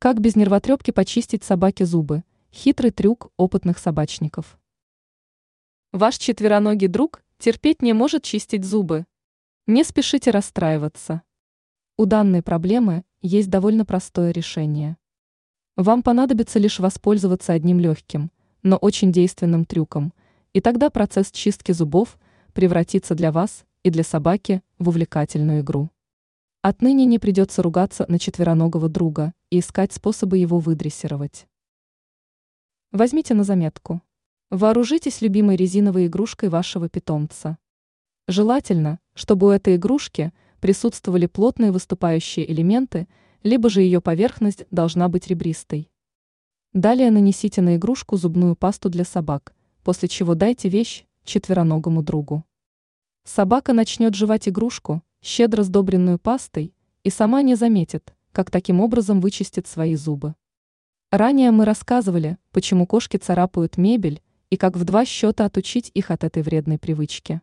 Как без нервотрепки почистить собаке зубы? Хитрый трюк опытных собачников. Ваш четвероногий друг терпеть не может чистить зубы. Не спешите расстраиваться. У данной проблемы есть довольно простое решение. Вам понадобится лишь воспользоваться одним легким, но очень действенным трюком, и тогда процесс чистки зубов превратится для вас и для собаки в увлекательную игру. Отныне не придется ругаться на четвероногого друга и искать способы его выдрессировать. Возьмите на заметку. Вооружитесь любимой резиновой игрушкой вашего питомца. Желательно, чтобы у этой игрушки присутствовали плотные выступающие элементы, либо же ее поверхность должна быть ребристой. Далее нанесите на игрушку зубную пасту для собак, после чего дайте вещь четвероногому другу. Собака начнет жевать игрушку, щедро сдобренную пастой, и сама не заметит, как таким образом вычистит свои зубы. Ранее мы рассказывали, почему кошки царапают мебель и как в два счета отучить их от этой вредной привычки.